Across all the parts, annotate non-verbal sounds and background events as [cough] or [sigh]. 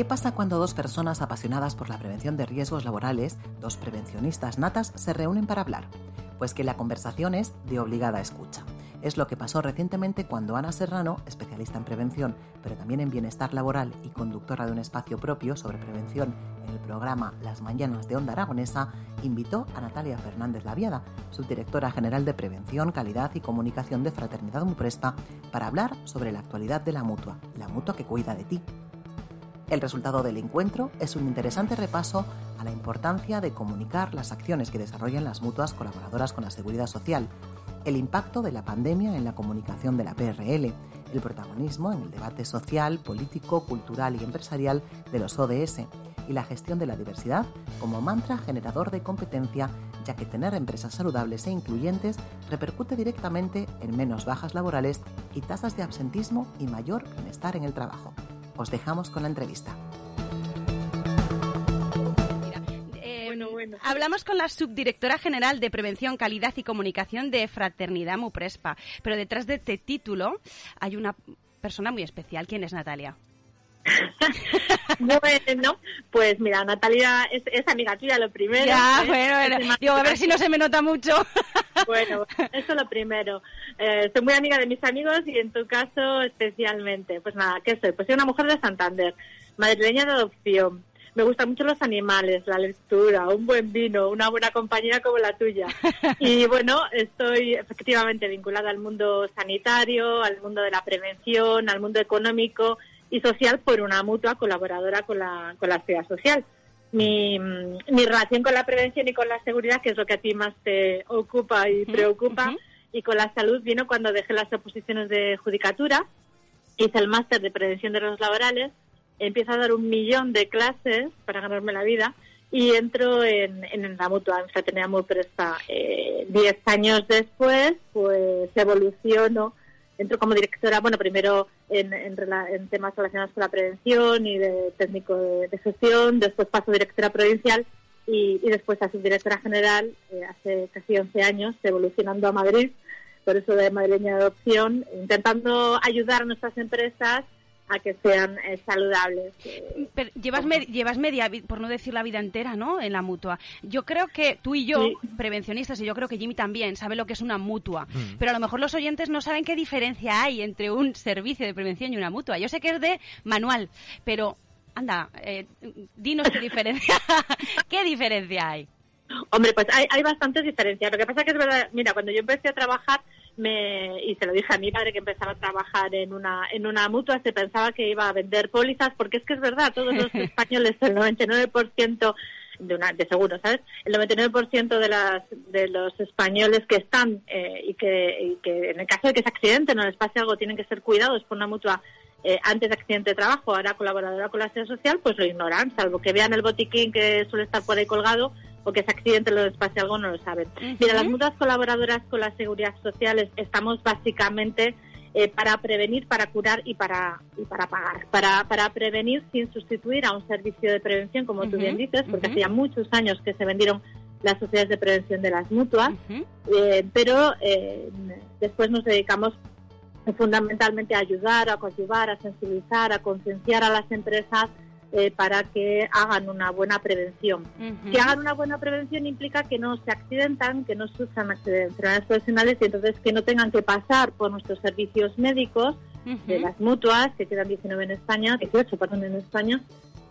¿Qué pasa cuando dos personas apasionadas por la prevención de riesgos laborales, dos prevencionistas natas, se reúnen para hablar? Pues que la conversación es de obligada escucha. Es lo que pasó recientemente cuando Ana Serrano, especialista en prevención, pero también en bienestar laboral y conductora de un espacio propio sobre prevención en el programa Las Mañanas de Onda Aragonesa, invitó a Natalia Fernández Laviada, subdirectora general de Prevención, Calidad y Comunicación de Fraternidad Muprespa, para hablar sobre la actualidad de la mutua, la mutua que cuida de ti. El resultado del encuentro es un interesante repaso a la importancia de comunicar las acciones que desarrollan las mutuas colaboradoras con la seguridad social, el impacto de la pandemia en la comunicación de la PRL, el protagonismo en el debate social, político, cultural y empresarial de los ODS y la gestión de la diversidad como mantra generador de competencia, ya que tener empresas saludables e incluyentes repercute directamente en menos bajas laborales y tasas de absentismo y mayor bienestar en el trabajo. Os dejamos con la entrevista. Em, hablamos con la subdirectora general de Prevención, Calidad y Comunicación de Fraternidad Muprespa, pero detrás de este título hay una persona muy especial. ¿Quién es Natalia? [laughs] bueno, pues mira, Natalia es, amiga tuya, lo primero. Ya, bueno, Digo, a ver si no se me nota mucho. [laughs] bueno, [laughs] eso lo primero. Eh, soy muy amiga de mis amigos y en tu caso especialmente. Pues nada, ¿qué soy? Pues soy una mujer de Santander, madrileña de adopción. Me gustan mucho los animales, la lectura, un buen vino, una buena compañía como la tuya. Y bueno, estoy efectivamente vinculada al mundo sanitario, al mundo de la prevención, al mundo económico y social por una mutua colaboradora con la, con la actividad social. Mi, mi relación con la prevención y con la seguridad, que es lo que a ti más te ocupa y preocupa, y con la salud vino cuando dejé las oposiciones de judicatura, hice el máster de prevención de los laborales, empiezo a dar un millón de clases para ganarme la vida y entro en, en la mutua, en Fraternidad Mutua. Eh, diez años después, pues evoluciono entro como directora, bueno, primero en, en, temas relacionados con la prevención y de técnico de, gestión, después paso directora provincial y, después a subdirectora general eh, hace casi 11 años, evolucionando a Madrid, por eso de madrileña de adopción, intentando ayudar a nuestras empresas a que sean eh, saludables. Pero llevas, llevas media, por no decir la vida entera, ¿no? En la mutua. Yo creo que tú y yo, prevencionistas, y yo creo que Jimmy también, sabe lo que es una mutua. Mm. Pero a lo mejor los oyentes no saben qué diferencia hay entre un servicio de prevención y una mutua. Yo sé que es de manual, pero anda, eh, dinos qué diferencia, [laughs] qué diferencia hay. Hombre, pues hay, hay bastantes diferencias. Lo que pasa que es verdad, mira, cuando yo empecé a trabajar me, y se lo dije a mi padre que empezaba a trabajar en una, en una mutua, se pensaba que iba a vender pólizas, porque es que es verdad, todos los [laughs] españoles, el 99% de, una, de seguro, ¿sabes? El 99% de, las, de los españoles que están eh, y, que, y que en el caso de que se accidente no les pase algo, tienen que ser cuidados por una mutua eh, antes de accidente de trabajo, ahora colaboradora con la seguridad social, pues lo ignoran, salvo que vean el botiquín que suele estar por ahí colgado o que ese accidente lo pase algo, no lo saben. Mira, las mutuas colaboradoras con la seguridad social estamos básicamente eh, para prevenir, para curar y para, y para pagar. Para, para prevenir sin sustituir a un servicio de prevención, como tú bien dices, porque hacía muchos años que se vendieron las sociedades de prevención de las mutuas, eh, pero eh, después nos dedicamos fundamentalmente a ayudar, a coadyuvar, a sensibilizar, a concienciar a las empresas eh, para que hagan una buena prevención. Que hagan una buena prevención implica que no se accidentan, que no sufran enfermedades profesionales y entonces que no tengan que pasar por nuestros servicios médicos de las mutuas, que quedan 19 en España, 18, perdón, en España,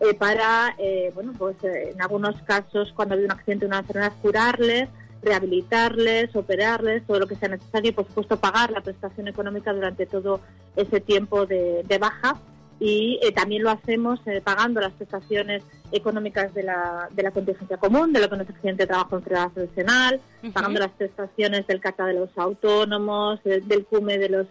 eh, para, eh, bueno, pues en algunos casos, cuando hay un accidente o una enfermedad, curarles, rehabilitarles, operarles, todo lo que sea necesario y, por supuesto, pagar la prestación económica durante todo ese tiempo de baja y eh, también lo hacemos eh, pagando las prestaciones económicas de la, de la contingencia común, de lo que no es accidente de trabajo en enfermedad profesional, pagando las prestaciones del CATA de los autónomos, eh, del CUME de los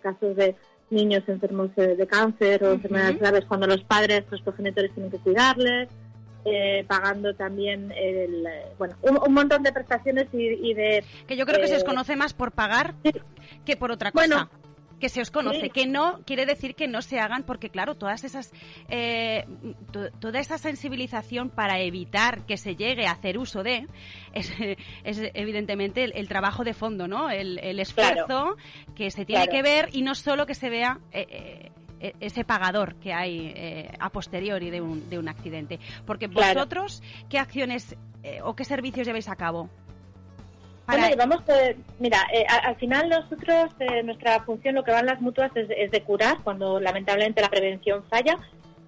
casos de niños enfermos de cáncer o enfermedades graves cuando los padres, los progenitores tienen que cuidarles, pagando también el, bueno, un, montón de prestaciones y, de... Que yo creo que se os conoce más por pagar que por otra cosa que se os conoce, que no quiere decir que no se hagan, porque claro, todas esas, eh, toda esa sensibilización para evitar que se llegue a hacer uso de, es, evidentemente el, trabajo de fondo, ¿no? El, esfuerzo que se tiene que ver y no solo que se vea eh, eh, e, ese pagador que hay eh, a posteriori de un, de un accidente. Porque vosotros, ¿qué acciones eh, o qué servicios lleváis a cabo? Bueno, vamos, mira, al final nosotros, nuestra función, lo que van las mutuas es, es, de curar cuando lamentablemente la prevención falla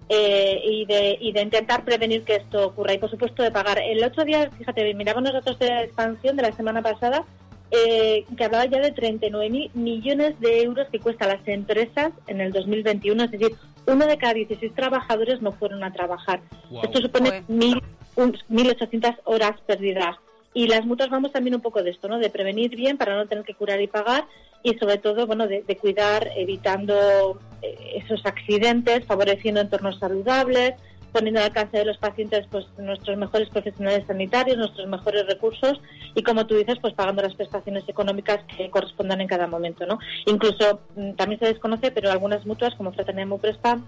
eh, y, de, y de intentar prevenir que esto ocurra y por supuesto de pagar. El otro día, fíjate, miramos nosotros de la expansión de la semana pasada eh, que hablaba ya de 39 mil millones de euros que cuesta a las empresas en el 2021, es decir, uno de cada 16 trabajadores no fueron a trabajar. Esto supone 1.800 horas perdidas. Y las mutuas vamos también un poco de esto, ¿no? De prevenir bien para no tener que curar y pagar y sobre todo, bueno, de, cuidar evitando eh, esos accidentes, favoreciendo entornos saludables, poniendo al alcance de los pacientes pues nuestros mejores profesionales sanitarios, nuestros mejores recursos y como tú dices, pues pagando las prestaciones económicas que correspondan en cada momento, ¿no? Incluso mm, también se desconoce, pero algunas mutuas como Fraternidad Muprespa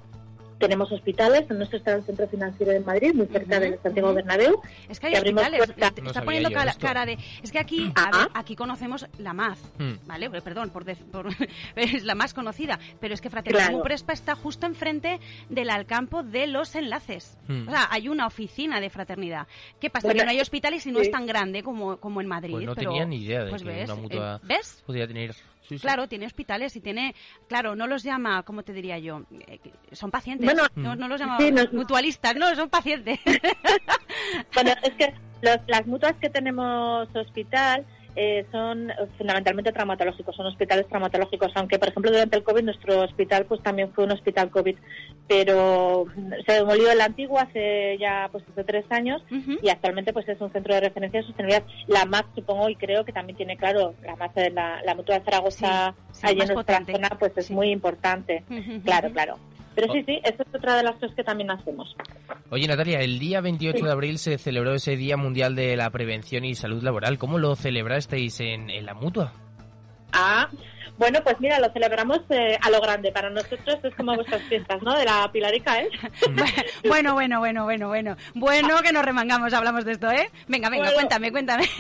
tenemos hospitales, en nuestro está el centro financiero de Madrid, muy cerca del Santiago Bernabéu. Es que hay hospitales, está poniendo cara, de... Es que aquí, aquí conocemos la MAZ, hmm. ¿vale? Perdón, por, [laughs] es la más conocida, pero es que Fraternidad Prespa está justo enfrente del Alcampo de los enlaces. Hmm. O sea, hay una oficina de fraternidad. ¿Qué pasa? que no hay hospitales y no es tan grande como, como en Madrid. Pues no tenía ni idea de pues que una mutua eh, ¿ves? podía tener Claro, tiene hospitales y tiene, claro, no los llama, ¿cómo te diría yo? Eh, son pacientes. no, los llama mutualistas, no, son pacientes. [laughs] bueno, es que las mutuas que tenemos hospital eh, son fundamentalmente traumatológicos, son hospitales traumatológicos, aunque por ejemplo durante el COVID nuestro hospital pues también fue un hospital COVID, pero se demolió el antiguo hace ya pues hace tres años y actualmente pues es un centro de referencia de sostenibilidad. La MAC supongo y creo que también tiene claro, la MAC de la, la Mutua de Zaragoza allí en nuestra zona pues es muy importante, claro, claro. Pero sí, sí, esa es otra de las cosas que también hacemos. Oye, Natalia, el día 28 de abril se celebró ese Día Mundial de la Prevención y Salud Laboral. ¿Cómo lo celebrasteis en, en la mutua? Ah, bueno, pues mira, lo celebramos eh, a lo grande. Para nosotros es como vuestras fiestas, ¿no? De la Pilarica, ¿eh? [laughs] bueno, bueno, bueno, bueno, bueno. Bueno, que nos remangamos, hablamos de esto, ¿eh? Venga, venga, cuéntame, cuéntame. [laughs]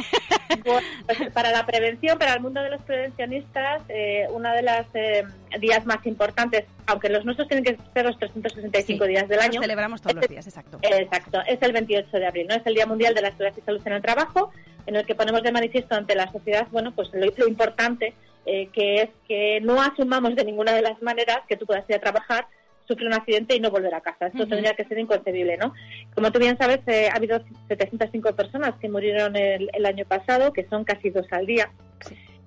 Pues para la prevención, para el mundo de los prevencionistas, eh, una de las eh, días más importantes, aunque los nuestros tienen que ser los 365 días del año. celebramos todos los días, exacto. Exacto, es el 28 de abril, ¿no? Es el Día Mundial de la Seguridad y Salud en el Trabajo, en el que ponemos de manifiesto ante la sociedad, bueno, pues lo, lo importante eh, que es que no asumamos de ninguna de las maneras que tú puedas ir a trabajar, sufrir un accidente y no volver a casa. Esto tendría que ser inconcebible, ¿no? Como tú bien sabes, eh, ha habido 705 personas que murieron el, año pasado, que son casi dos al día.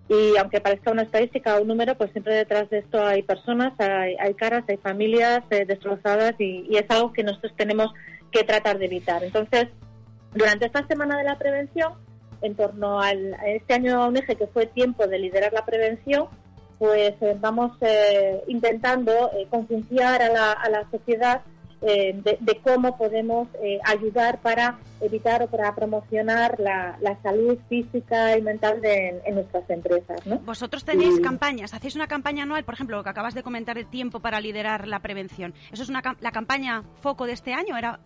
Y aunque parezca una estadística o un número, pues siempre detrás de esto hay personas, hay, caras, hay familias eh, destrozadas y, y es algo que nosotros tenemos que tratar de evitar. Entonces, durante esta semana de la prevención, en torno al, a este año UNEGE, que fue tiempo de liderar la prevención, pues eh, vamos eh, intentando eh, concienciar a la, a la sociedad de, cómo podemos ayudar para evitar o para promocionar la, la salud física y mental de, en, nuestras empresas. ¿no? Vosotros tenéis campañas, hacéis una campaña anual, por ejemplo, lo que acabas de comentar de tiempo para liderar la prevención. ¿Eso es una, la campaña foco de este año? ¿Era,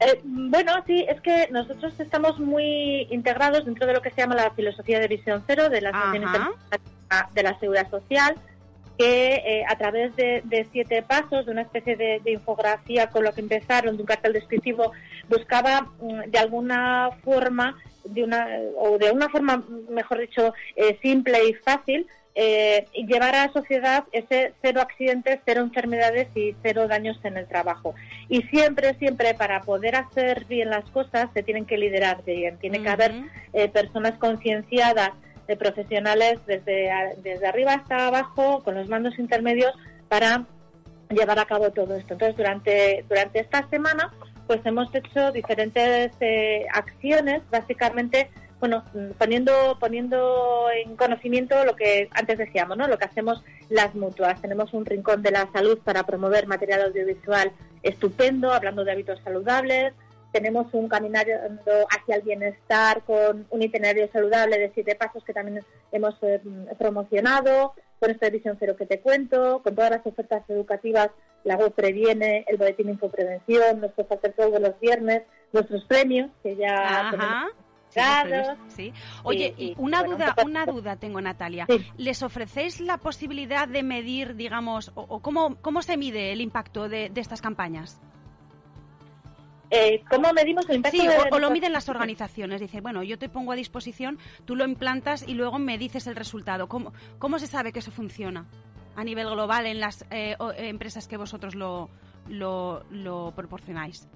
eh, bueno, sí, es que nosotros estamos muy integrados dentro de lo que se llama la filosofía de visión cero de la de la Seguridad Social, que eh, a través de, siete pasos, de una especie de, infografía con lo que empezaron, de un cartel descriptivo, buscaba mm, de alguna forma, de una, o de una forma, mejor dicho, eh, simple y fácil, eh, llevar a la sociedad ese cero accidentes, cero enfermedades y cero daños en el trabajo. Y siempre, siempre para poder hacer bien las cosas se tienen que liderar bien. Tiene que haber eh, personas concienciadas, de profesionales desde, desde arriba hasta abajo, con los mandos intermedios, para llevar a cabo todo esto. Entonces, durante, durante esta semana, pues hemos hecho diferentes eh, acciones, básicamente bueno, poniendo, poniendo en conocimiento lo que antes decíamos, ¿no? Lo que hacemos las mutuas. Tenemos un rincón de la salud para promover material audiovisual estupendo, hablando de hábitos saludables. Tenemos un caminando hacia el bienestar con un itinerario saludable de siete pasos que también hemos eh, promocionado, con esta visión cero que te cuento, con todas las ofertas educativas, la web previene, el boletín infoprevención, nuestro hacer todos los viernes, nuestros premios, que ya Sí. Oye, y, una duda, una duda tengo, Natalia. ¿Les ofrecéis la posibilidad de medir, digamos, o, cómo, cómo se mide el impacto de, estas campañas? Eh, ¿Cómo medimos el impacto? Sí, o, lo miden las organizaciones. Dice, bueno, yo te pongo a disposición, tú lo implantas y luego me dices el resultado. ¿Cómo, cómo se sabe que eso funciona a nivel global en las eh, empresas que vosotros lo, lo, lo proporcionáis?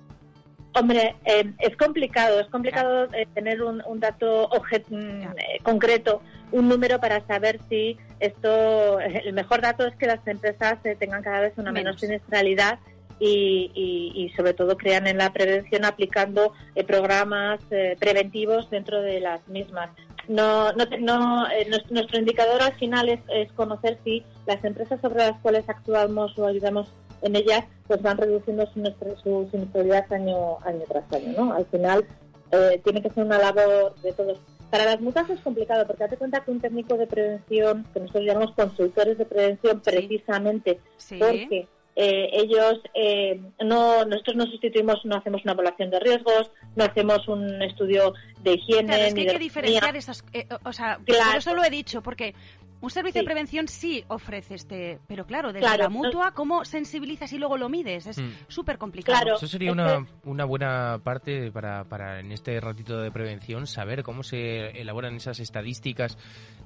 Hombre, eh, es complicado, es complicado eh, tener un, dato mm, eh, concreto, un número para saber si esto, el mejor dato es que las empresas tengan cada vez una menor siniestralidad y, y, sobre todo crean en la prevención aplicando programas preventivos dentro de las mismas. No, no, no nuestro indicador al final es, es conocer si las empresas sobre las cuales actuamos o ayudamos en ellas pues van reduciendo su, su siniestralidad año, año tras año. ¿no? Al final eh, tiene que ser una labor de todos. Para las mutas es complicado porque date cuenta que un técnico de prevención, que nosotros llamamos consultores de prevención precisamente porque eh, ellos eh, no nosotros no sustituimos no hacemos una evaluación de riesgos no hacemos un estudio de higiene claro, es que hay que diferenciar esas o sea por eso lo he dicho porque un servicio de prevención sí ofrece este, pero claro, desde la mutua, ¿cómo sensibilizas y luego lo mides? Es mm. súper complicado. Eso sería una, una buena parte para, para en este ratito de prevención saber cómo se elaboran esas estadísticas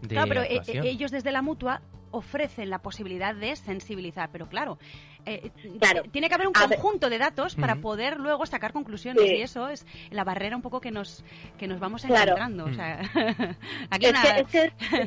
de Claro, pero eh, eh, ellos desde la mutua ofrecen la posibilidad de sensibilizar, pero claro, eh, tiene que haber un conjunto de datos para poder luego sacar conclusiones y eso es la barrera un poco que nos que nos vamos encontrando.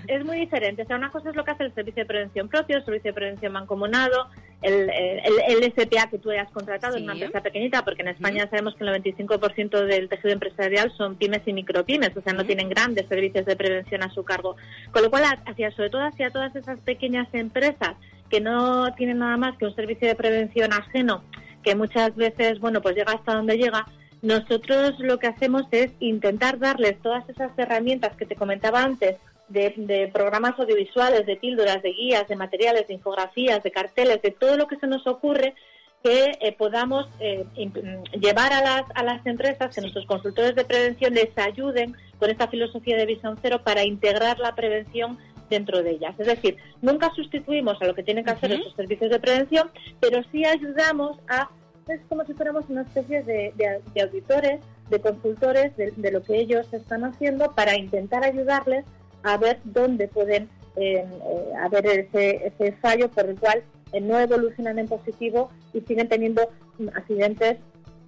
es, muy diferente. O sea, una cosa es lo que hace el servicio de prevención propio, el servicio de prevención mancomunado, el, el, SPA que tú hayas contratado en una empresa pequeñita, porque en España sabemos que el 95% del tejido empresarial son pymes y micropymes, o sea, no tienen grandes servicios de prevención a su cargo. Con lo cual, hacia sobre todo hacia todas esas pequeñas empresas que no tienen nada más que un servicio de prevención ajeno, que muchas veces, bueno, pues llega hasta donde llega, nosotros lo que hacemos es intentar darles todas esas herramientas que te comentaba antes, de, programas audiovisuales, de píldoras, de guías, de materiales, de infografías, de carteles, de todo lo que se nos ocurre que eh, podamos eh, llevar a las, a las empresas, que nuestros consultores de prevención les ayuden con esta filosofía de visión cero para integrar la prevención dentro de ellas. Es decir, nunca sustituimos a lo que tienen que hacer esos servicios de prevención, pero sí ayudamos a, es como si fuéramos una especie de, auditores, de consultores de, lo que ellos están haciendo para intentar ayudarles a ver dónde pueden eh, eh, haber ese, ese fallo por el cual eh, no evolucionan en positivo y siguen teniendo accidentes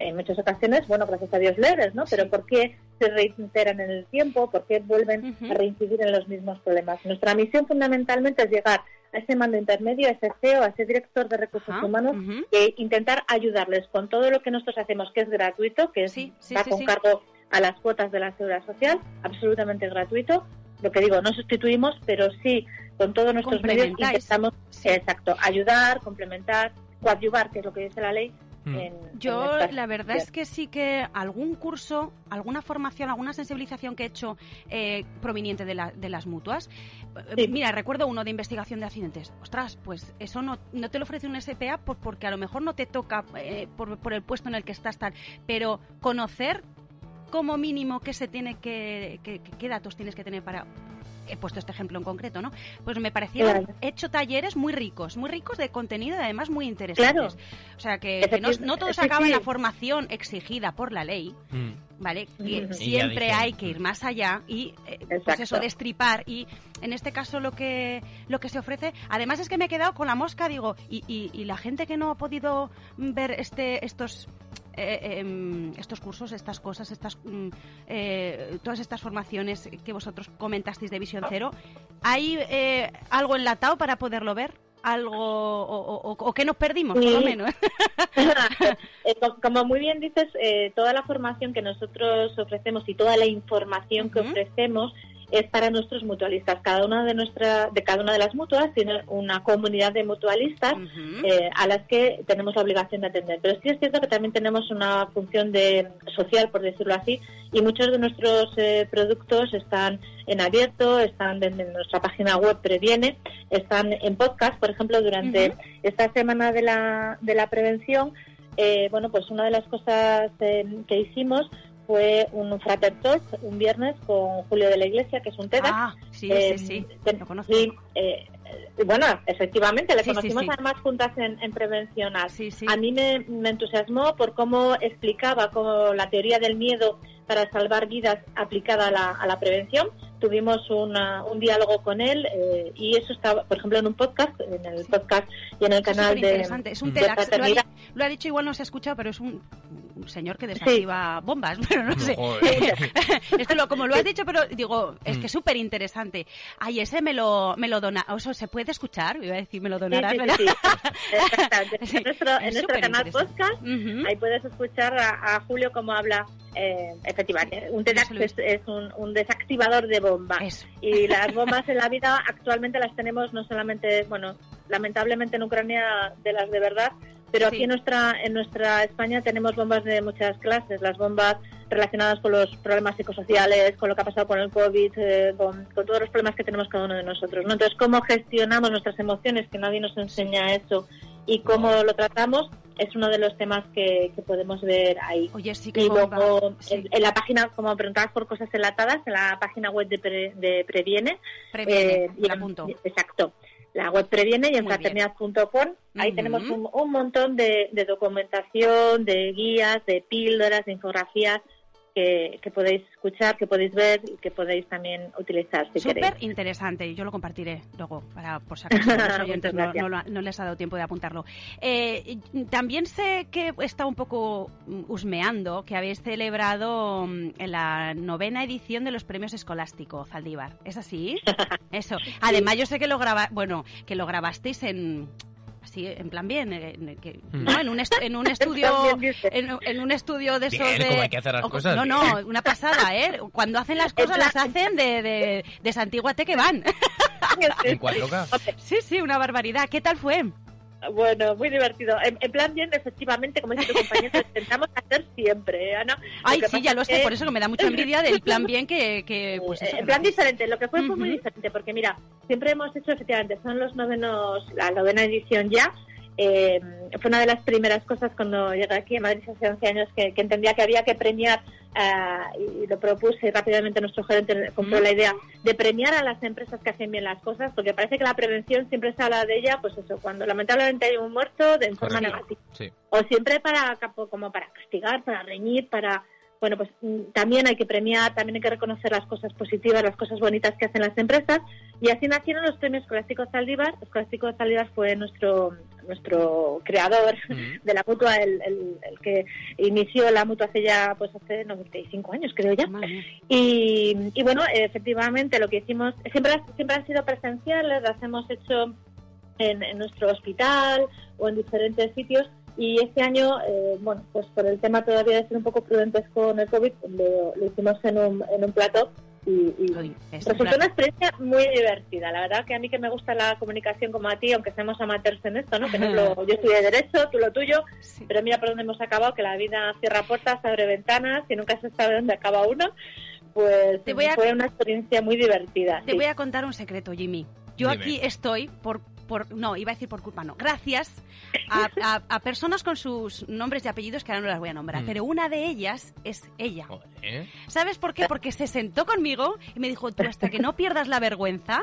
en muchas ocasiones, bueno, gracias a Dios leves, ¿no? Pero ¿por qué se reiteran en el tiempo? ¿Por qué vuelven a reincidir en los mismos problemas? Nuestra misión fundamentalmente es llegar a ese mando intermedio, a ese CEO, a ese director de recursos humanos e intentar ayudarles con todo lo que nosotros hacemos, que es gratuito, que va con cargo a las cuotas de la seguridad social, absolutamente gratuito. Lo que digo, no sustituimos, pero sí con todos nuestros medios intentamos, exacto, ayudar, complementar, coadyuvar, que es lo que dice la ley, Mm. Yo la verdad es que sí que algún curso, alguna formación, alguna sensibilización que he hecho eh, proveniente de, de, las mutuas. Eh, mira, recuerdo uno de investigación de accidentes. Ostras, pues eso no, no te lo ofrece un SPA porque a lo mejor no te toca eh, por, por el puesto en el que estás tal, pero conocer como mínimo qué se tiene que, qué datos tienes que tener para he puesto este ejemplo en concreto, ¿no? Pues me parecieron he hecho talleres muy ricos, muy ricos de contenido y además muy interesantes. O sea, que, no, todo se acaba en la formación exigida por la ley, mm. ¿vale? Que siempre hay que ir más allá y, eh, pues eso, destripar. Y en este caso lo que, lo que se ofrece, además es que me he quedado con la mosca, digo, y, y la gente que no ha podido ver este, estos eh, em, estos cursos, estas cosas, estas mm, eh, todas estas formaciones que vosotros comentasteis de Visión Cero, ¿hay eh, algo enlatado para poderlo ver? algo o, que nos perdimos, por lo menos. [laughs] Como muy bien dices, toda la formación que nosotros ofrecemos y toda la información que ofrecemos es para nuestros mutualistas. Cada una de nuestra, de cada una de las mutuas tiene una comunidad de mutualistas eh, a las que tenemos la obligación de atender. Pero sí es cierto que también tenemos una función de social, por decirlo así, y muchos de nuestros eh, productos están en abierto, están en, nuestra página web Previene, están en podcast, por ejemplo, durante esta semana de la, de la prevención. Eh, bueno, pues una de las cosas que hicimos fue un Frater un viernes con Julio de la Iglesia, que es un TEDx. Ah, sí, sí, eh, sí, lo conozco. Y, eh, bueno, efectivamente, le conocimos además juntas en, en Prevencional. A mí me, me, entusiasmó por cómo explicaba cómo la teoría del miedo para salvar vidas aplicada a la, a la prevención. Tuvimos un diálogo con él eh, y eso está, por ejemplo, en un podcast, en el podcast y en el canal de, es un lo, ha, dicho, igual no se ha escuchado, pero es un, señor que desactiva bombas, [laughs] pero no, sé. [laughs] Esto lo, como lo has dicho, pero digo, es que es mm. súper interesante. Ay, ese me lo, me lo dona, o eso se puede escuchar, iba a decir, me lo donarás, [laughs] ¿verdad? en nuestro, en nuestro canal podcast, ahí puedes escuchar a, Julio cómo habla eh, efectivamente, un TEDx es, un, un, desactivador de bombas. Y las bombas en la vida actualmente las tenemos no solamente, bueno, lamentablemente en Ucrania de las de verdad, pero aquí en nuestra, en nuestra España tenemos bombas de muchas clases, las bombas relacionadas con los problemas psicosociales, con lo que ha pasado con el COVID, eh, con, todos los problemas que tenemos cada uno de nosotros. ¿no? Entonces, cómo gestionamos nuestras emociones, que nadie nos enseña eso, y cómo lo tratamos, es uno de los temas que, podemos ver ahí. Oye, sí que y luego, en, la página, como preguntabas por cosas enlatadas, en la página web de, de Previene. Previene, eh, punto. Exacto la web previene y en fraternidad.com ahí tenemos un, un montón de, de, documentación, de guías, de píldoras, de infografías que, podéis escuchar, que podéis ver y que podéis también utilizar si Súper interesante, yo lo compartiré luego, para por si [laughs] acaso los oyentes no, les ha dado tiempo de apuntarlo. Eh, también sé que está un poco husmeando que habéis celebrado mm, la novena edición de los premios escolásticos Zaldívar. ¿Es así? [laughs] Eso. Además, yo sé que lo graba, bueno, que lo grabasteis en así en plan bien eh, mm. en un en un [laughs] estudio en, un estudio de esos de hay que hacer las cosas, no no [laughs] una pasada eh cuando hacen las cosas las hacen de de, de Santiguate que van. [laughs] En 4K sí sí una barbaridad. Qué tal fue bueno, muy divertido. En, plan bien, efectivamente, como dice tu compañero, [laughs] intentamos hacer siempre, ¿eh, Ana. Ay, sí, ya lo sé, por eso que me da mucha envidia del plan bien que... que pues en plan diferente, lo que fue fue muy diferente, porque mira, siempre hemos hecho, efectivamente, son los novenos, la novena edición ya, eh, fue una de las primeras cosas cuando llegué aquí a Madrid hace 11 años que, entendía que había que premiar eh, y lo propuse rápidamente nuestro gerente compró la idea de premiar a las empresas que hacen bien las cosas porque parece que la prevención siempre se habla de ella pues eso cuando lamentablemente hay un muerto de forma negativa. o siempre para como para castigar para reñir para bueno, pues mm, también hay que premiar, también hay que reconocer las cosas positivas, las cosas bonitas que hacen las empresas. Y así nacieron los premios Escolásticos Saldívar. Escolásticos Saldívar fue nuestro nuestro creador [laughs] de la mutua, el, el, que inició la mutua hace ya, pues hace 95 años, creo ya. Y, y, bueno, efectivamente, lo que hicimos, siempre, siempre han sido presenciales, las hemos hecho en, en nuestro hospital o en diferentes sitios y este año, eh, bueno, pues por el tema todavía de ser un poco prudentes con el COVID, lo, hicimos en un, en un plato y, resultó una experiencia muy divertida. La verdad que a mí que me gusta la comunicación como a ti, aunque seamos amateurs en esto, ¿no? Que no lo, yo estudié Derecho, tú lo tuyo, pero mira por dónde hemos acabado, que la vida cierra puertas, abre ventanas y nunca se sabe dónde acaba uno. Pues fue una experiencia muy divertida. Te voy a contar un secreto, Jimmy. Yo aquí estoy por no, iba a decir por culpa, no, gracias a, personas con sus nombres y apellidos que ahora no las voy a nombrar, mm. pero una de ellas es ella. ¿Sabes por qué? Porque se sentó conmigo y me dijo, tú hasta que no pierdas la vergüenza.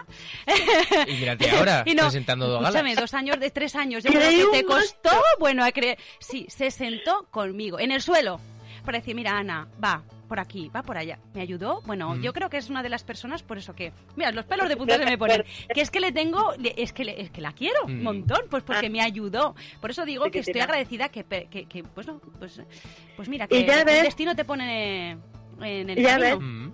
y mírate ahora, [laughs] y no, presentando dos galas. dos años, de tres años, yo creo que te costó, bueno, a creer. Sí, se sentó conmigo, en el suelo, para decir, mira, Ana, va, por aquí, va por allá. Me ayudó. Bueno, yo creo que es una de las personas, por eso que. Mira, los pelos de punta se me ponen. Que es que le tengo. Es que, es que la quiero un montón, pues porque ah. me ayudó. Por eso digo que estoy agradecida que, que, que, pues no, pues, pues mira, que el destino te pone en el ya camino.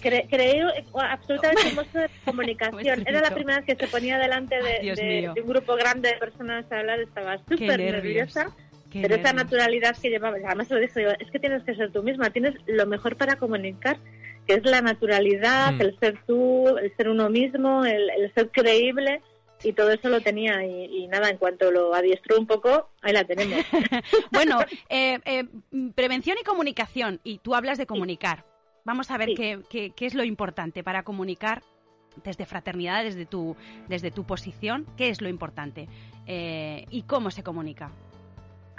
creo absolutamente [laughs] hermoso de comunicación. Era la primera vez que se ponía delante de, un grupo grande de personas a hablar, estaba súper nerviosa pero esa naturalidad que llevaba, además lo dije yo, es que tienes que ser tú misma, tienes lo mejor para comunicar, que es la naturalidad, mm. el ser tú, el ser uno mismo, el, ser creíble y todo eso lo tenía y, nada, en cuanto lo adiestró un poco, ahí la tenemos. [laughs] bueno, eh, eh, prevención y comunicación, y tú hablas de comunicar. Vamos a ver qué, qué, qué, es lo importante para comunicar desde fraternidad, desde tu, desde tu posición, qué es lo importante eh, y cómo se comunica.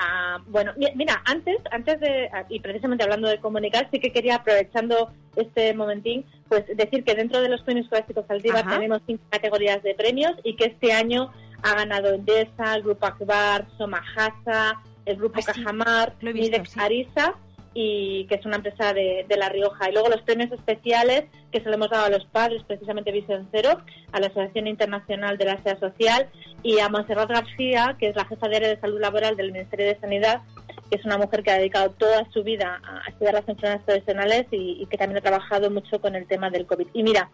Ah, bueno, mira, antes, antes de, y precisamente hablando de comunicar, sí que quería, aprovechando este momentín, pues decir que dentro de los premios clásicos Aldívar tenemos cinco categorías de premios y que este año ha ganado Endesa, el Grupo Akbar, Somajasa, el Grupo ah, Cajamar, Midex Arisa y que es una empresa de, La Rioja. Y luego los premios especiales que se le hemos dado a los padres, precisamente Visión Cero, a la Asociación Internacional de la SEA Social y a Monserrat García, que es la jefa de área de salud laboral del Ministerio de Sanidad, que es una mujer que ha dedicado toda su vida a estudiar las enfermedades profesionales y, que también ha trabajado mucho con el tema del COVID. Y mira,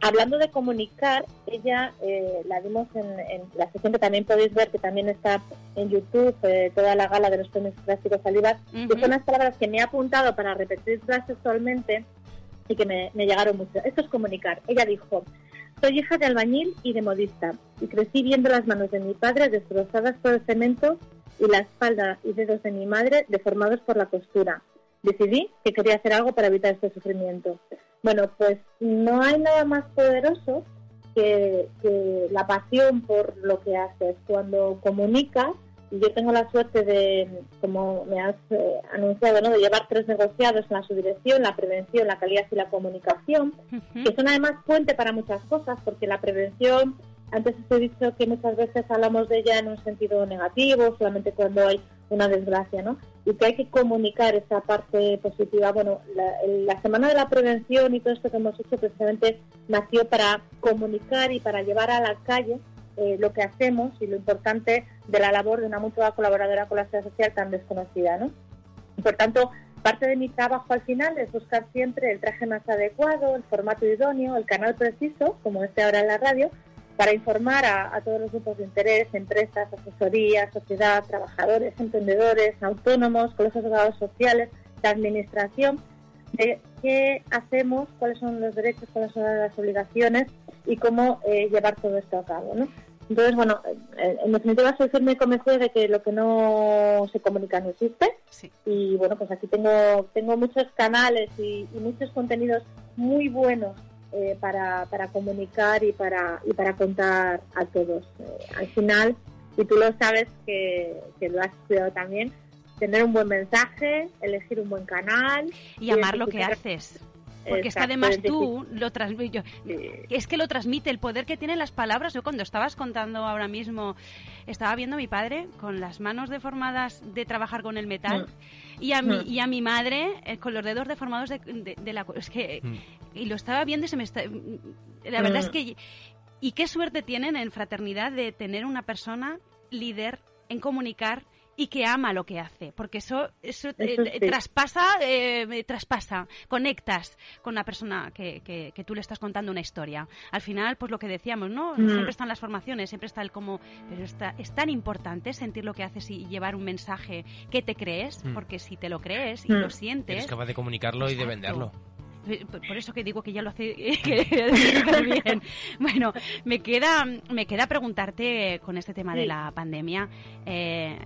hablando de comunicar, ella eh, la vimos en, la sesión que también podéis ver, que también está en YouTube, eh, toda la gala de los premios clásicos Salivas, que son unas palabras que me he apuntado para repetirlas sexualmente y que me, me llegaron mucho. Esto es comunicar. Ella dijo, soy hija de albañil y de modista y crecí viendo las manos de mi padre destrozadas por el cemento y la espalda y dedos de mi madre deformados por la costura. Decidí que quería hacer algo para evitar este sufrimiento. Bueno, pues no hay nada más poderoso que, la pasión por lo que haces. Cuando comunicas, y yo tengo la suerte de, como me has eh, anunciado, ¿no? de llevar tres negociados en la subdirección, la prevención, la calidad y la comunicación, que son además fuente para muchas cosas, porque la prevención antes os he dicho que muchas veces hablamos de ella en un sentido negativo, solamente cuando hay una desgracia, ¿no? Y que hay que comunicar esa parte positiva. Bueno, la, Semana de la Prevención y todo esto que hemos hecho precisamente nació para comunicar y para llevar a la calle eh, lo que hacemos y lo importante de la labor de una mutua colaboradora con la sociedad social tan desconocida, ¿no? por tanto, parte de mi trabajo al final es buscar siempre el traje más adecuado, el formato idóneo, el canal preciso, como este ahora en la radio, para informar a, todos los grupos de interés, empresas, asesorías, sociedad, trabajadores, emprendedores, autónomos, colegios abogados sociales, la administración, de qué hacemos, cuáles son los derechos, cuáles son las obligaciones y cómo eh, llevar todo esto a cabo. ¿no? Entonces, bueno, en definitiva soy firme y convencida de que lo que no se comunica no existe. Y bueno, pues aquí tengo, tengo muchos canales y muchos contenidos muy buenos eh, para, para comunicar y para, y para contar a todos. Eh, al final, y tú lo sabes que, que lo has estudiado también, tener un buen mensaje, elegir un buen canal. Y amar lo que haces. Porque es que además tú lo transmites. Es que lo transmite el poder que tienen las palabras. Yo cuando estabas contando ahora mismo, estaba viendo a mi padre con las manos deformadas de trabajar con el metal. Mm. Y a, mi, mm. y a mi madre eh, con los dedos deformados de, de, la... Es que... Mm. Y lo estaba viendo y se me está... La verdad es que... Y qué suerte tienen en fraternidad de tener una persona líder en comunicar y que ama lo que hace, porque eso, eso, eh, traspasa, eh, traspasa, conectas con la persona que, que, tú le estás contando una historia. Al final, pues lo que decíamos, ¿no? Mm. Siempre están las formaciones, siempre está el cómo, pero está, es tan importante sentir lo que haces y llevar un mensaje que te crees, mm. porque si te lo crees y lo mm. sientes... Eres capaz de comunicarlo y de venderlo por eso que digo que ya lo hace [laughs] bien. Bueno, me queda, me queda preguntarte con este tema de la pandemia eh,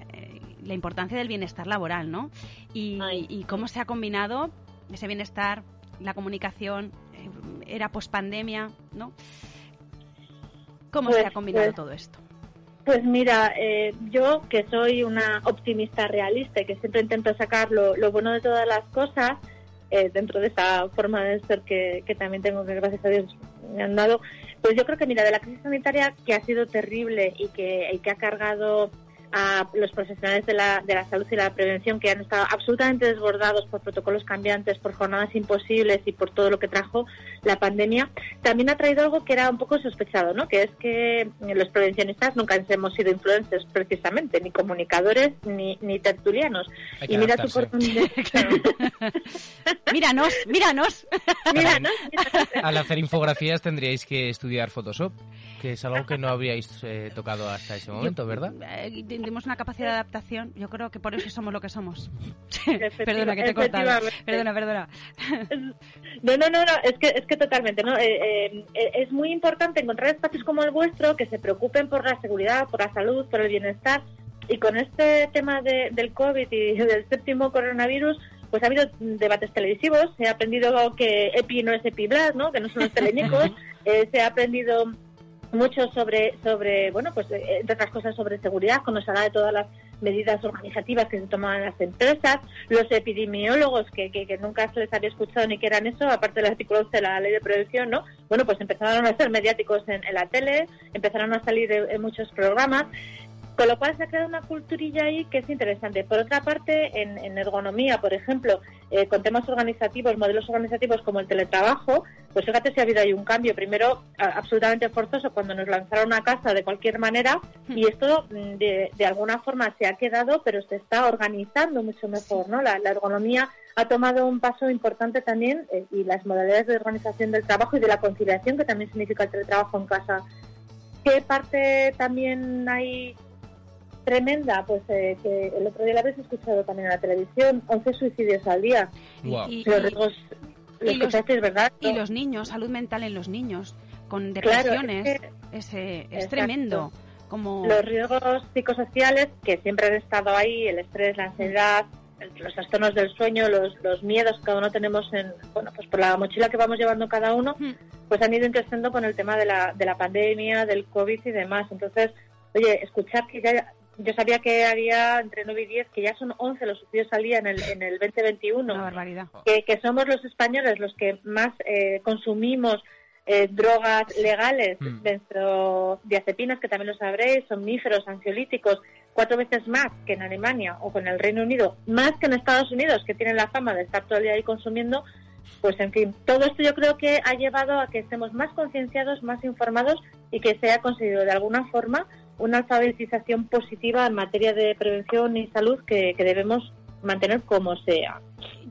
la importancia del bienestar laboral, ¿no? Y, cómo se ha combinado ese bienestar, la comunicación, eh, era pospandemia, ¿no? ¿Cómo se ha pues, combinado pues, todo esto? Pues mira, eh, yo que soy una optimista realista y que siempre intento sacar lo, bueno de todas las cosas, eh, dentro de esa forma de ser que, que, también tengo que gracias a Dios me han dado, pues yo creo que mira, de la crisis sanitaria que ha sido terrible y que, y que ha cargado a los profesionales de la, de la salud y la prevención que han estado absolutamente desbordados por protocolos cambiantes, por jornadas imposibles y por todo lo que trajo la pandemia, también ha traído algo que era un poco sospechado, ¿no? que es que los prevencionistas nunca hemos sido influencers precisamente, ni comunicadores ni, ni tertulianos. Y mira tu oportunidad. [laughs] míranos, míranos. míranos. Al hacer infografías tendríais que estudiar Photoshop, que es algo que no habríais eh, tocado hasta ese momento, ¿verdad? Eh, tenemos una capacidad de adaptación. Yo creo que por eso somos lo que somos. [laughs] perdona, que te he cortado. Perdona, perdona. No, no, no, no, es que, es que totalmente, ¿no? Eh, eh, es muy importante encontrar espacios como el vuestro que se preocupen por la seguridad, por la salud, por el bienestar. Y con este tema de, del COVID y [laughs] del séptimo coronavirus, pues ha habido debates televisivos. Se ha aprendido que EPI no es EPIBLAS, ¿no? Que no son los [laughs] teleñecos. Eh, se ha aprendido mucho sobre, sobre bueno, pues entre otras cosas sobre seguridad, cuando se habla de todas las medidas organizativas que se tomaban en las empresas, los epidemiólogos que, que, nunca se les había escuchado ni que eran eso, aparte del artículo de la ley de prevención, ¿no? Bueno, pues empezaron a ser mediáticos en, la tele, empezaron a salir en muchos programas con lo cual se ha creado una culturilla ahí que es interesante. Por otra parte, en, ergonomía, por ejemplo, eh, con temas organizativos, modelos organizativos como el teletrabajo, pues fíjate si ha habido ahí un cambio. Primero, absolutamente forzoso cuando nos lanzaron a casa de cualquier manera y esto mm, de, alguna forma se ha quedado, pero se está organizando mucho mejor, ¿no? La, ergonomía ha tomado un paso importante también eh, y las modalidades de organización del trabajo y de la conciliación, que también significa el teletrabajo en casa. ¿Qué parte también hay tremenda, pues eh, que el otro día la habéis escuchado también en la televisión, 11 suicidios al día. Y, los, ¿verdad? y los niños, salud mental en los niños, con depresiones, es, es, tremendo. Como... Los riesgos psicosociales que siempre han estado ahí, el estrés, la ansiedad, los trastornos del sueño, los, los miedos que cada uno tenemos en, bueno, pues por la mochila que vamos llevando cada uno, pues han ido creciendo con el tema de la, de la pandemia, del COVID y demás. Entonces, oye, escuchar que ya yo sabía que había entre 9 y 10, que ya son 11 los suicidios al día en el, en el 2021. Una barbaridad. Que, que somos los españoles los que más eh, consumimos eh, drogas legales, mm. diazepinas, que también lo sabréis, somníferos, ansiolíticos, cuatro veces más que en Alemania o con el Reino Unido, más que en Estados Unidos, que tienen la fama de estar todo el día ahí consumiendo. Pues en fin, todo esto yo creo que ha llevado a que estemos más concienciados, más informados y que se haya conseguido de alguna forma una alfabetización positiva en materia de prevención y salud que, que debemos mantener como sea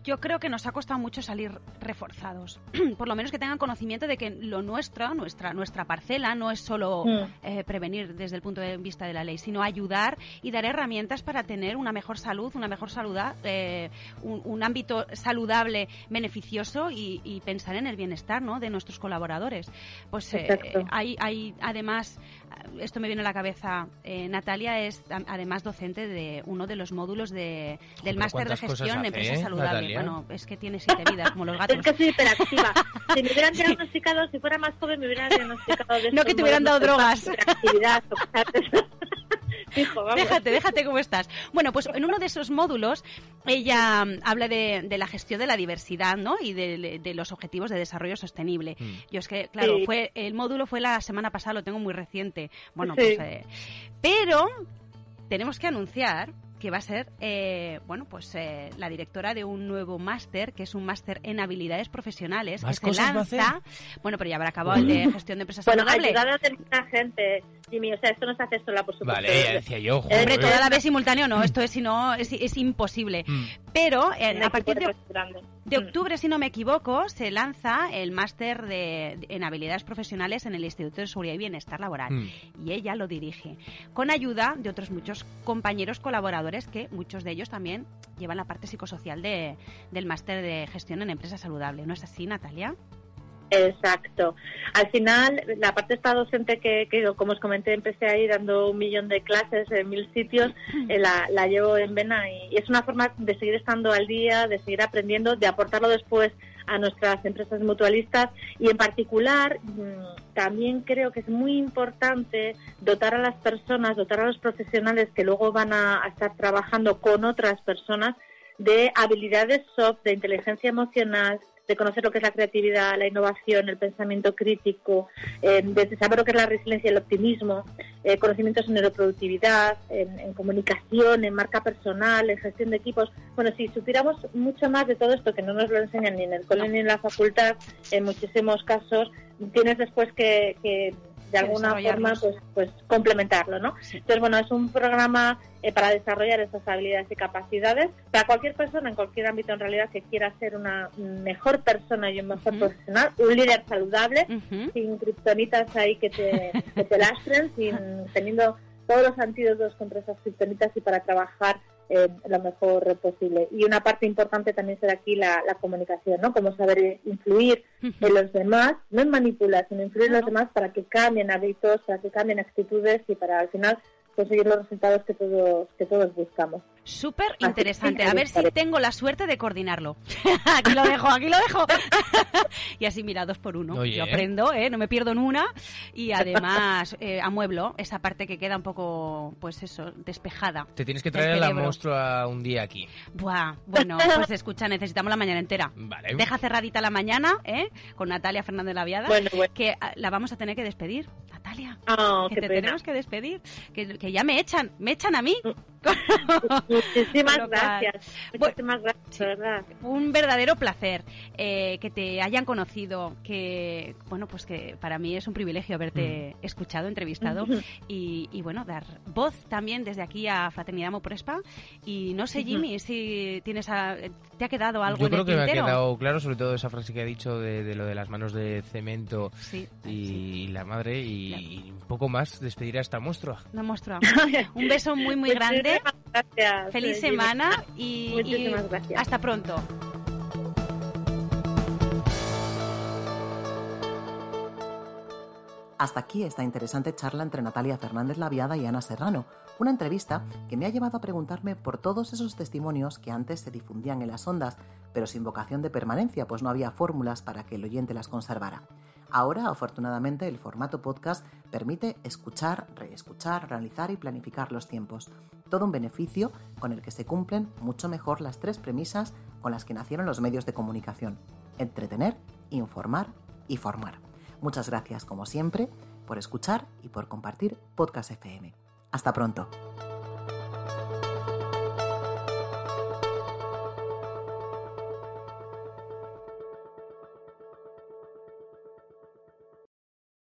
yo creo que nos ha costado mucho salir reforzados. [clears throat] Por lo menos que tengan conocimiento de que lo nuestro, nuestra, nuestra parcela, no es solo mm. eh, prevenir desde el punto de vista de la ley, sino ayudar y dar herramientas para tener una mejor salud, una mejor salud, eh, un, ámbito saludable, beneficioso y, pensar en el bienestar ¿no? de nuestros colaboradores. Pues eh, hay, hay además, esto me viene a la cabeza, Natalia es además docente de uno de los módulos de, del máster de gestión de empresas saludables. Bueno, es que tiene siete vidas, como los gatos. Es que soy hiperactiva. Si me hubieran [laughs] diagnosticado, si fuera más joven, me hubieran diagnosticado de No que te hubieran dado drogas. Déjate, déjate cómo estás. Bueno, pues en uno de esos módulos ella mm, habla de, la gestión de la diversidad, ¿no? Y de, los objetivos de desarrollo sostenible. Mm. Yo es que, claro, fue el módulo fue la semana pasada, lo tengo muy reciente. Bueno, pues, eh, pero tenemos que anunciar que va a ser, eh, bueno, pues eh, la directora de un nuevo máster, que es un máster en habilidades profesionales, que se lanza. Bueno, pero ya habrá acabado el de gestión de empresas bueno, ayudar a tener gente, Jimmy, o sea, esto no se hace sola, por supuesto. Vale, decía yo. Hombre, toda la vez simultáneo no, esto es, si no, es, es imposible. Mm. Pero eh, a partir de, de, mm. octubre, si no me equivoco, se lanza el máster de, en habilidades profesionales en el Instituto de Seguridad y Bienestar Laboral. Mm. Y ella lo dirige, con ayuda de otros muchos compañeros colaboradores que muchos de ellos también llevan la parte psicosocial de, del máster de gestión en empresa saludable. ¿No es así, Natalia? Exacto. Al final, la parte esta docente que, como os comenté, empecé ahí dando un millón de clases en mil sitios, eh, la, llevo en vena y, es una forma de seguir estando al día, de seguir aprendiendo, de aportarlo después a nuestras empresas mutualistas y en particular mm, también creo que es muy importante dotar a las personas, dotar a los profesionales que luego van a estar trabajando con otras personas de habilidades soft, de inteligencia emocional, de conocer lo que es la creatividad, la innovación, el pensamiento crítico, eh, de saber lo que es la resiliencia y el optimismo, eh, conocimientos en neuroproductividad, en, comunicación, en marca personal, en gestión de equipos. Bueno, si supiéramos mucho más de todo esto, que no nos lo enseñan ni en el colegio ni en la facultad, en muchísimos casos, tienes después que, que de alguna forma pues, pues complementarlo, ¿no? Entonces, bueno, es un programa eh, para desarrollar esas habilidades y capacidades para cualquier persona en cualquier ámbito en realidad que quiera ser una mejor persona y un mejor profesional, un líder saludable, sin kriptonitas ahí que te, que te lastren, sin teniendo todos los antídotos contra esas kriptonitas y para trabajar eh, lo mejor posible. Y una parte importante también será aquí la, comunicación, ¿no? Cómo saber influir en los demás, no en manipular, sino influir en los demás para que cambien hábitos, para que cambien actitudes y para al final conseguir los resultados que todos, que todos buscamos. Súper interesante. A ver si tengo la suerte de coordinarlo. [laughs] aquí lo dejo, aquí lo dejo. [laughs] y así, mira, dos por uno. Yo aprendo, ¿eh? no me pierdo en una. Y además, [laughs] eh, amueblo esa parte que queda un poco, pues eso, despejada. Te tienes que traer la monstrua un día aquí. Buah, bueno, pues escucha, necesitamos la mañana entera. Vale. Deja cerradita la mañana, ¿eh? Con Natalia Fernández Laviada. Bueno, Que ah, la vamos a tener que despedir. Natalia. Oh, que te tenemos que despedir. Que, que ya me echan, me echan a mí. [laughs] Muchísimas gracias. Muchísimas gracias, verdad. Un verdadero placer eh, que te hayan conocido, que bueno, pues que para mí es un privilegio haberte mm. escuchado, entrevistado [laughs] y, bueno, dar voz también desde aquí a Fraternidad Moprespa. Y no sé, Jimmy, si tienes te ha quedado algo Yo creo que me ha quedado claro, sobre todo esa frase que ha dicho de, lo de las manos de cemento y, la madre y, un poco más despedir a esta monstrua. Una monstrua. [laughs] un beso muy, muy grande. Gracias. Feliz semana y, hasta pronto. Hasta aquí esta interesante charla entre Natalia Fernández Laviada y Ana Serrano, una entrevista que me ha llevado a preguntarme por todos esos testimonios que antes se difundían en las ondas, pero sin vocación de permanencia, pues no había fórmulas para que el oyente las conservara. Ahora, afortunadamente, el formato podcast permite escuchar, reescuchar, realizar y planificar los tiempos. Todo un beneficio con el que se cumplen mucho mejor las tres premisas con las que nacieron los medios de comunicación. Entretener, informar y formar. Muchas gracias, como siempre, por escuchar y por compartir Podcast FM. Hasta pronto.